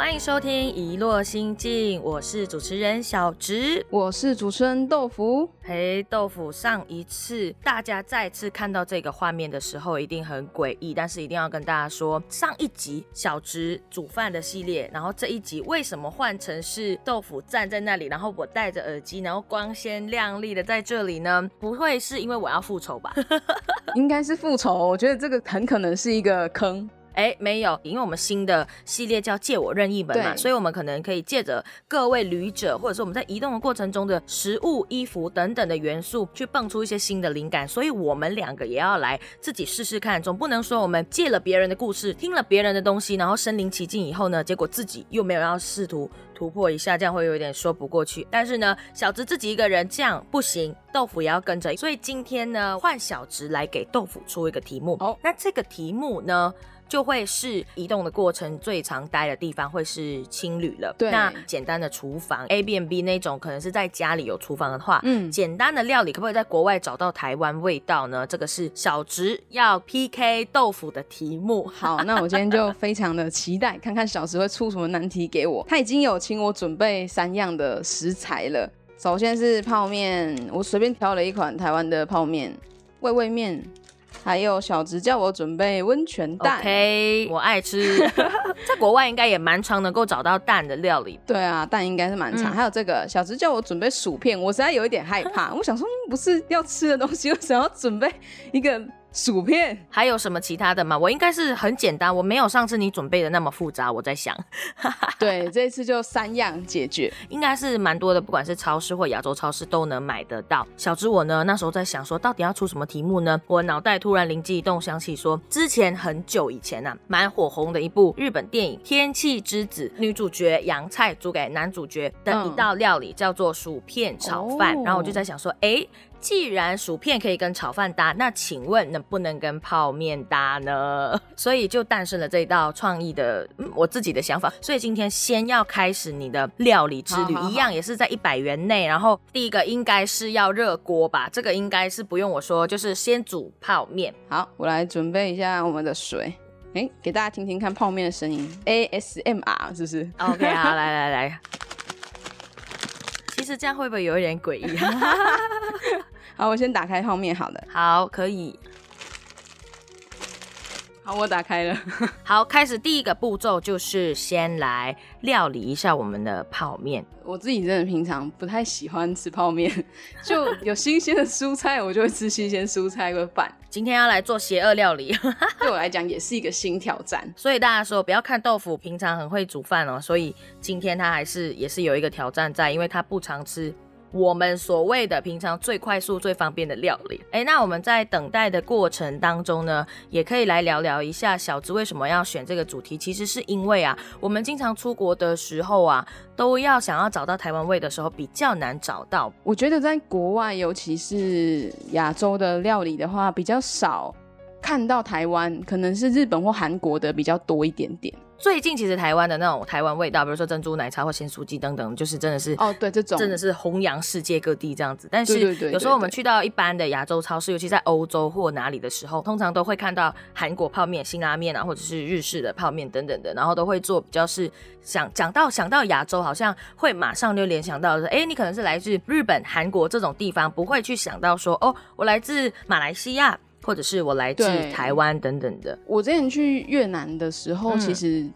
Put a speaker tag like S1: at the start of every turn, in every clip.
S1: 欢迎收听《遗落心境》，我是主持人小植，
S2: 我是主持人豆腐。
S1: 嘿，豆腐，上一次大家再次看到这个画面的时候，一定很诡异，但是一定要跟大家说，上一集小植煮饭的系列，然后这一集为什么换成是豆腐站在那里，然后我戴着耳机，然后光鲜亮丽的在这里呢？不会是因为我要复仇吧？
S2: 应该是复仇，我觉得这个很可能是一个坑。
S1: 哎，没有，因为我们新的系列叫借我任意门嘛，所以我们可能可以借着各位旅者，或者是我们在移动的过程中的食物、衣服等等的元素，去蹦出一些新的灵感。所以我们两个也要来自己试试看，总不能说我们借了别人的故事，听了别人的东西，然后身临其境以后呢，结果自己又没有要试图突破一下，这样会有点说不过去。但是呢，小直自己一个人这样不行，豆腐也要跟着。所以今天呢，换小直来给豆腐出一个题目。好，那这个题目呢？就会是移动的过程最常待的地方会是青旅了。
S2: 对，
S1: 那简单的厨房 A B N B 那种可能是在家里有厨房的话，嗯，简单的料理可不可以在国外找到台湾味道呢？这个是小植要 P K 豆腐的题目。
S2: 好，那我今天就非常的期待，看看小植会出什么难题给我。他已经有请我准备三样的食材了，首先是泡面，我随便挑了一款台湾的泡面，味味面。还有小直叫我准备温泉蛋
S1: ，OK，我爱吃，在国外应该也蛮常能够找到蛋的料理。
S2: 对啊，蛋应该是蛮常。还有这个小直叫我准备薯片，我实在有一点害怕，我想说不是要吃的东西，我想要准备一个。薯片
S1: 还有什么其他的吗？我应该是很简单，我没有上次你准备的那么复杂。我在想，
S2: 对，这一次就三样解决，
S1: 应该是蛮多的，不管是超市或亚洲超市都能买得到。小知我呢，那时候在想说，到底要出什么题目呢？我脑袋突然灵机一动，想起说，之前很久以前啊，蛮火红的一部日本电影《天气之子》，女主角洋菜煮给男主角的一道料理叫做薯片炒饭。然后我就在想说，哎。既然薯片可以跟炒饭搭，那请问能不能跟泡面搭呢？所以就诞生了这一道创意的我自己的想法。所以今天先要开始你的料理之旅，一样也是在一百元内。然后第一个应该是要热锅吧，这个应该是不用我说，就是先煮泡面。
S2: 好，我来准备一下我们的水，哎，给大家听听看泡面的声音，ASMR 是不是
S1: ？OK，好，来来来。其实这样会不会有一点诡异？
S2: 好，我先打开泡面。好了，
S1: 好，可以。
S2: 好，我打开了。
S1: 好，开始第一个步骤就是先来料理一下我们的泡面。
S2: 我自己真的平常不太喜欢吃泡面，就有新鲜的蔬菜，我就会吃新鲜蔬菜和饭。
S1: 今天要来做邪恶料理，
S2: 对我来讲也是一个新挑战。
S1: 所以大家说不要看豆腐平常很会煮饭哦，所以今天他还是也是有一个挑战在，因为他不常吃。我们所谓的平常最快速、最方便的料理，哎，那我们在等待的过程当中呢，也可以来聊聊一下小子为什么要选这个主题。其实是因为啊，我们经常出国的时候啊，都要想要找到台湾味的时候比较难找到。
S2: 我觉得在国外，尤其是亚洲的料理的话，比较少看到台湾，可能是日本或韩国的比较多一点点。
S1: 最近其实台湾的那种台湾味道，比如说珍珠奶茶或咸酥鸡等等，就是真的是
S2: 哦，对，这种
S1: 真的是弘扬世界各地这样子。但是有时候我们去到一般的亚洲超市，尤其在欧洲或哪里的时候，通常都会看到韩国泡面、辛拉面啊，或者是日式的泡面等等的，然后都会做比较是想讲到想到亚洲，好像会马上就联想到说，哎，你可能是来自日本、韩国这种地方，不会去想到说，哦，我来自马来西亚。或者是我来自台湾等等的。
S2: 我之前去越南的时候，其实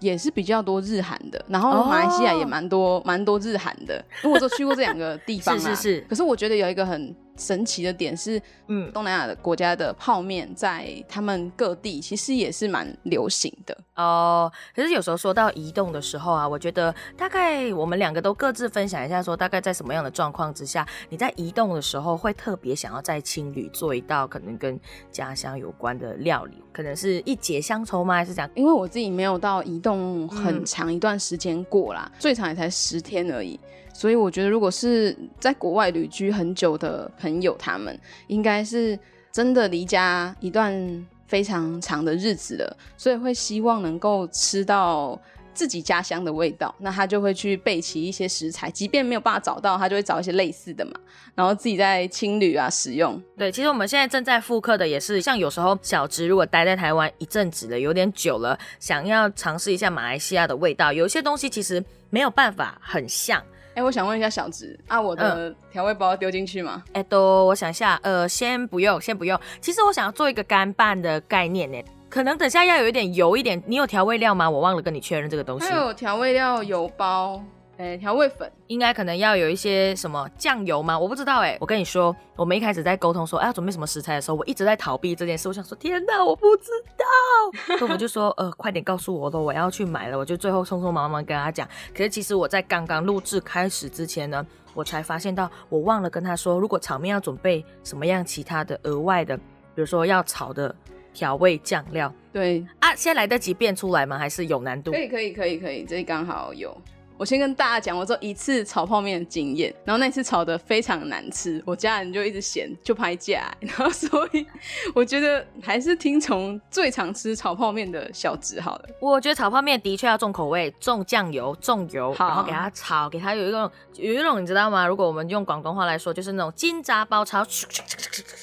S2: 也是比较多日韩的，然后马来西亚也蛮多蛮多日韩的。因为我只去过这两个地方 嘛。
S1: 是是是。
S2: 可是我觉得有一个很。神奇的点是，嗯，东南亚的国家的泡面在他们各地其实也是蛮流行的
S1: 哦。可是有时候说到移动的时候啊，我觉得大概我们两个都各自分享一下，说大概在什么样的状况之下，你在移动的时候会特别想要在青旅做一道可能跟家乡有关的料理，可能是一解乡愁吗？还是这样？
S2: 因为我自己没有到移动很长一段时间过啦，最长也才十天而已。所以我觉得，如果是在国外旅居很久的朋友，他们应该是真的离家一段非常长的日子了，所以会希望能够吃到自己家乡的味道，那他就会去备齐一些食材，即便没有办法找到，他就会找一些类似的嘛，然后自己在青旅啊使用。
S1: 对，其实我们现在正在复刻的也是，像有时候小植如果待在台湾一阵子了，有点久了，想要尝试一下马来西亚的味道，有一些东西其实没有办法很像。
S2: 哎，我想问一下小植啊，我的调味包丢进去吗？
S1: 哎，都，我想一下，呃，先不用，先不用。其实我想要做一个干拌的概念呢，可能等下要有一点油一点。你有调味料吗？我忘了跟你确认这个东西。
S2: 还有调味料油包。哎，调味粉
S1: 应该可能要有一些什么酱油吗？我不知道哎。我跟你说，我们一开始在沟通说，哎，要准备什么食材的时候，我一直在逃避这件事。我想说，天哪，我不知道。所以我就说，呃，快点告诉我，了我要去买了。我就最后匆匆忙忙跟他讲。可是其实我在刚刚录制开始之前呢，我才发现到我忘了跟他说，如果炒面要准备什么样其他的额外的，比如说要炒的调味酱料。
S2: 对
S1: 啊，现在来得及变出来吗？还是有难度？
S2: 可以，可以，可以，可以，这刚好有。我先跟大家讲，我做一次炒泡面的经验，然后那次炒的非常难吃，我家人就一直嫌，就拍价，然后所以我觉得还是听从最常吃炒泡面的小侄好了。
S1: 我觉得炒泡面的确要重口味，重酱油，重油，然后给它炒，给它有一种有一种你知道吗？如果我们用广东话来说，就是那种金炸包炒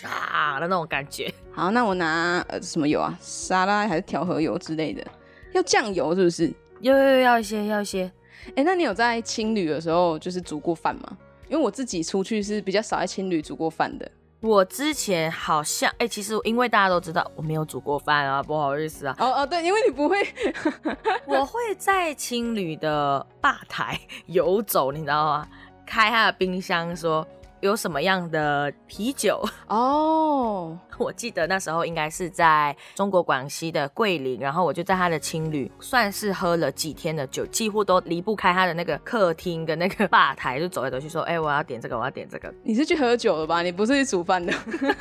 S1: 啊的那种感觉。
S2: 好，那我拿呃什么油啊？沙拉还是调和油之类的？要酱油是不是？
S1: 要要要一些，要一些。
S2: 哎，那你有在青旅的时候就是煮过饭吗？因为我自己出去是比较少在青旅煮过饭的。
S1: 我之前好像哎，其实因为大家都知道我没有煮过饭啊，不好意思啊。
S2: 哦哦，对，因为你不会，
S1: 我会在青旅的吧台游走，你知道吗？开他的冰箱说。有什么样的啤酒哦？我记得那时候应该是在中国广西的桂林，然后我就在他的青旅，算是喝了几天的酒，几乎都离不开他的那个客厅跟那个吧台，就走来走去说：“哎，我要点这个，我要点这个。”
S2: 你是去喝酒了吧？你不是去煮饭的？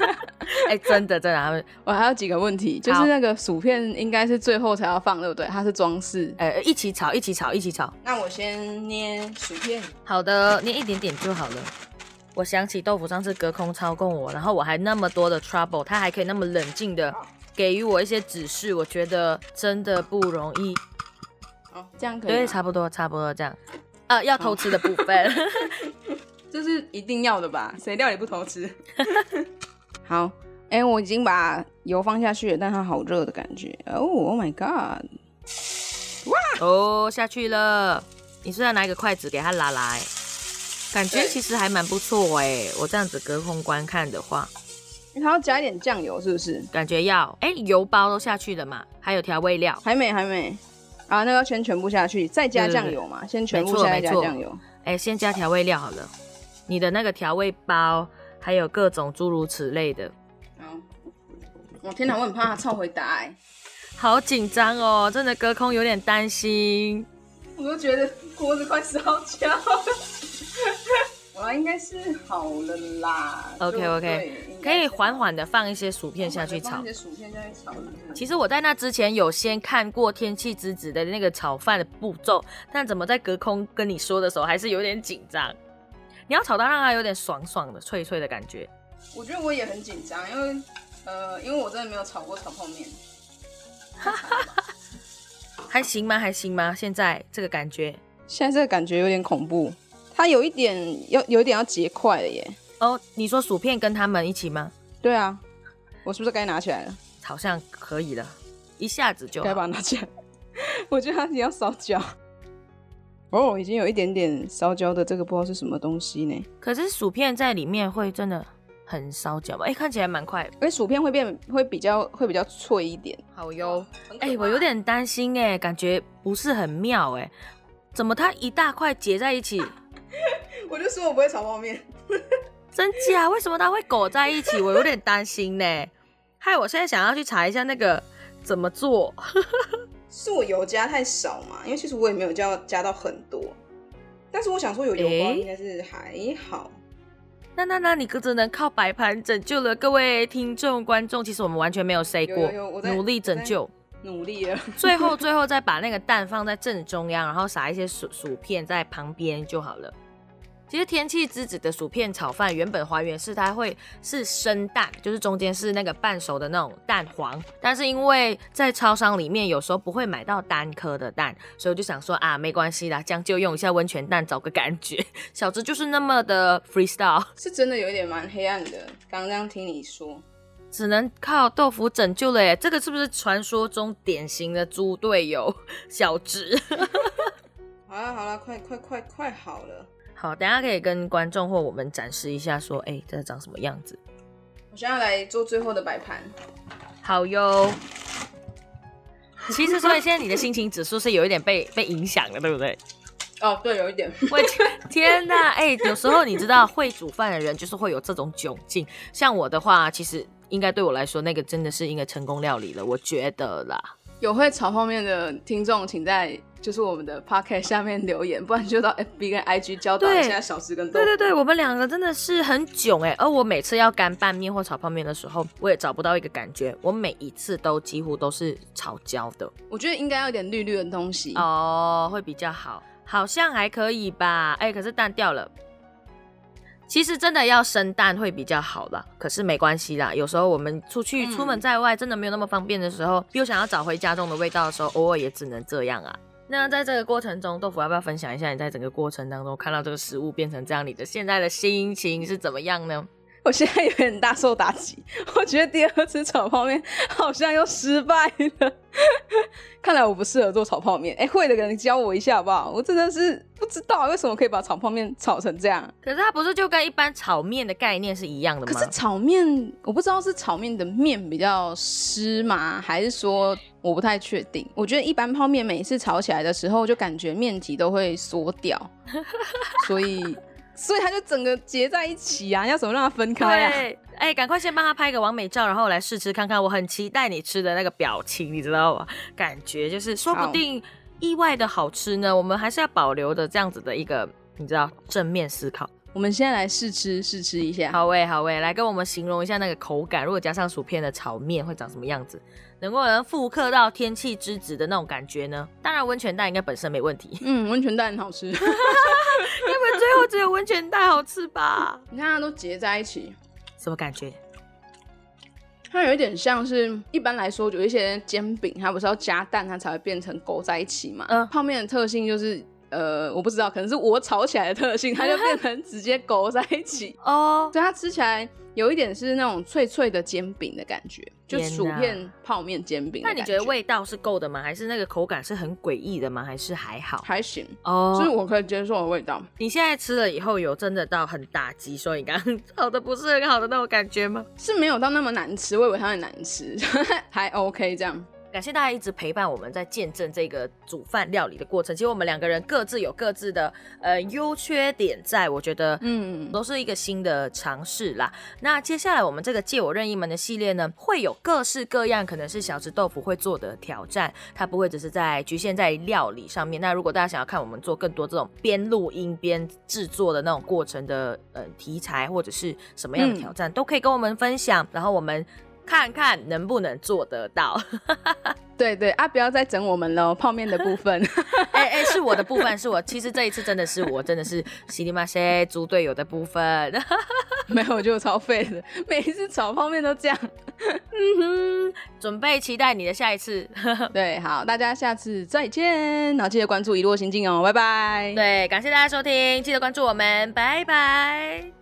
S1: 哎，真的真的。他们
S2: 我还有几个问题，就是那个薯片应该是最后才要放，对不对？它是装饰。
S1: 呃，一起炒，一起炒，一起炒。
S2: 那我先捏薯片。
S1: 好的，捏一点点就好了。我想起豆腐上次隔空操控我，然后我还那么多的 trouble，他还可以那么冷静的给予我一些指示，我觉得真的不容易。
S2: 哦，这样可以。
S1: 对，差不多，差不多这样。啊，要偷吃的部分，
S2: 这是一定要的吧？谁料理不偷吃？好，哎，我已经把油放下去了，但它好热的感觉。哦，Oh my god！
S1: 哇，哦，下去了。你是要拿一个筷子给它拉来？感觉其实还蛮不错哎，我这样子隔空观看的话，
S2: 还要加一点酱油是不是？
S1: 感觉要，哎，油包都下去了嘛，还有调味料，
S2: 还没还没，啊，那个先全部下去，再加酱油嘛，先全部下加酱油，
S1: 哎，先加调味料好了，你的那个调味包，还有各种诸如此类的。
S2: 好，我天哪，我很怕他超回答，哎，
S1: 好紧张哦，真的隔空有点担心，
S2: 我都觉得锅子快烧焦。我应该是好了啦。
S1: OK OK，可以缓缓的放一些薯片下去炒。
S2: 一些薯片下去炒。
S1: 其实我在那之前有先看过天气之子的那个炒饭的步骤，但怎么在隔空跟你说的时候还是有点紧张。你要炒到让它有点爽爽的、脆脆的感觉。
S2: 我觉得我也很紧张，因为呃，因为我真的没有炒过炒泡面。
S1: 还行吗？还行吗？现在这个感觉？
S2: 现在这个感觉有点恐怖。它有一点要有一点要结块了耶！
S1: 哦，你说薯片跟他们一起吗？
S2: 对啊，我是不是该拿起来了？
S1: 好像可以了，一下子就
S2: 该把它拿起来。我觉得它要烧焦。哦，已经有一点点烧焦的，这个不知道是什么东西呢？
S1: 可是薯片在里面会真的很烧焦吧？哎，看起来蛮快，
S2: 因为薯片会变会比较会比较脆一点。
S1: 好哟，哎，我有点担心哎，感觉不是很妙哎，怎么它一大块结在一起？
S2: 我就说我不会炒泡面，
S1: 真假？为什么它会裹在一起？我有点担心呢。害我现在想要去查一下那个怎么做。
S2: 是我油加太少嘛？因为其实我也没有加加到很多，但是我想说有油包应该是还好。
S1: 那那那你可只能靠摆盘拯救了各位听众观众。其实我们完全没有 say 过，努力拯救，
S2: 努力了。
S1: 最后最后再把那个蛋放在正中央，然后撒一些薯薯片在旁边就好了。其实天气之子的薯片炒饭原本还原是它会是生蛋，就是中间是那个半熟的那种蛋黄，但是因为在超商里面有时候不会买到单颗的蛋，所以我就想说啊，没关系啦，将就用一下温泉蛋找个感觉。小直就是那么的 freestyle，
S2: 是真的有一点蛮黑暗的。刚刚这样听你说，
S1: 只能靠豆腐拯救了耶。这个是不是传说中典型的猪队友小直？
S2: 好了好了，快快快快好了。
S1: 好，等下可以跟观众或我们展示一下，说，哎，这长什么样子？
S2: 我现在来做最后的摆盘。
S1: 好哟。其实，所以现在你的心情指数是有一点被被影响了，对不对？
S2: 哦，对，有一点。
S1: 我 天哪，哎，有时候你知道，会煮饭的人就是会有这种窘境。像我的话，其实应该对我来说，那个真的是一个成功料理了，我觉得啦。
S2: 有会炒泡面的听众，请在。就是我们的 podcast 下面留言，不然就到 FB 跟 IG 交导一下小吃跟
S1: 对对对，我们两个真的是很囧哎。而我每次要干拌面或炒泡面的时候，我也找不到一个感觉，我每一次都几乎都是炒焦的。
S2: 我觉得应该要点绿绿的东西
S1: 哦，会比较好。好像还可以吧？哎，可是蛋掉了。其实真的要生蛋会比较好啦，可是没关系啦。有时候我们出去出门在外，真的没有那么方便的时候，又想要找回家中的味道的时候，偶尔也只能这样啊。那在这个过程中，豆腐要不要分享一下你在整个过程当中看到这个食物变成这样，你的现在的心情是怎么样呢？
S2: 我现在有点大受打击，我觉得第二次炒泡面好像又失败了。看来我不适合做炒泡面。哎，会的人教我一下好不好？我真的是不知道为什么可以把炒泡面炒成这样。
S1: 可是它不是就跟一般炒面的概念是一样的吗？
S2: 可是炒面我不知道是炒面的面比较湿吗，还是说我不太确定。我觉得一般泡面每次炒起来的时候，就感觉面体都会缩掉，所以。所以它就整个结在一起啊，要怎么让它分开
S1: 啊？哎，赶快先帮他拍个完美照，然后来试吃看看。我很期待你吃的那个表情，你知道吗？感觉就是说不定意外的好吃呢。我们还是要保留的这样子的一个，你知道正面思考。
S2: 我们现在来试吃试吃一下。
S1: 好喂，好喂，来跟我们形容一下那个口感。如果加上薯片的炒面会长什么样子？能够能复刻到天气之子的那种感觉呢？当然温泉蛋应该本身没问题。
S2: 嗯，温泉蛋很好吃。因为
S1: 最后只有温泉蛋好吃吧？
S2: 你看它都结在一起，
S1: 什么感觉？
S2: 它有一点像是一般来说有一些煎饼，它不是要加蛋它才会变成勾在一起嘛？嗯，泡面的特性就是。呃，我不知道，可能是我炒起来的特性，它就变成直接勾在一起 哦。所以它吃起来有一点是那种脆脆的煎饼的感觉，就薯片泡面煎饼。
S1: 那你觉得味道是够的吗？还是那个口感是很诡异的吗？还是还好？
S2: 还行哦，就是我可以接受的味道。
S1: 你现在吃了以后，有真的到很打击，说你刚刚 炒的不是很好的那种感觉吗？
S2: 是没有到那么难吃，我以为它很难吃，还 OK 这样。
S1: 感谢大家一直陪伴我们在见证这个煮饭料理的过程。其实我们两个人各自有各自的呃优缺点，在我觉得嗯都是一个新的尝试啦。那接下来我们这个借我任意门的系列呢，会有各式各样可能是小吃豆腐会做的挑战，它不会只是在局限在料理上面。那如果大家想要看我们做更多这种边录音边制作的那种过程的呃题材或者是什么样的挑战，都可以跟我们分享。然后我们。看看能不能做得到。
S2: 对对啊，不要再整我们了，泡面的部分。
S1: 哎哎，是我的部分，是我。其实这一次真的是我，真的是西里马塞猪队友的部分。
S2: 没有，我就超废的，每一次炒泡面都这样。
S1: 嗯哼，准备期待你的下一次。
S2: 对，好，大家下次再见，然后记得关注一落心境哦，拜拜。
S1: 对，感谢大家收听，记得关注我们，拜拜。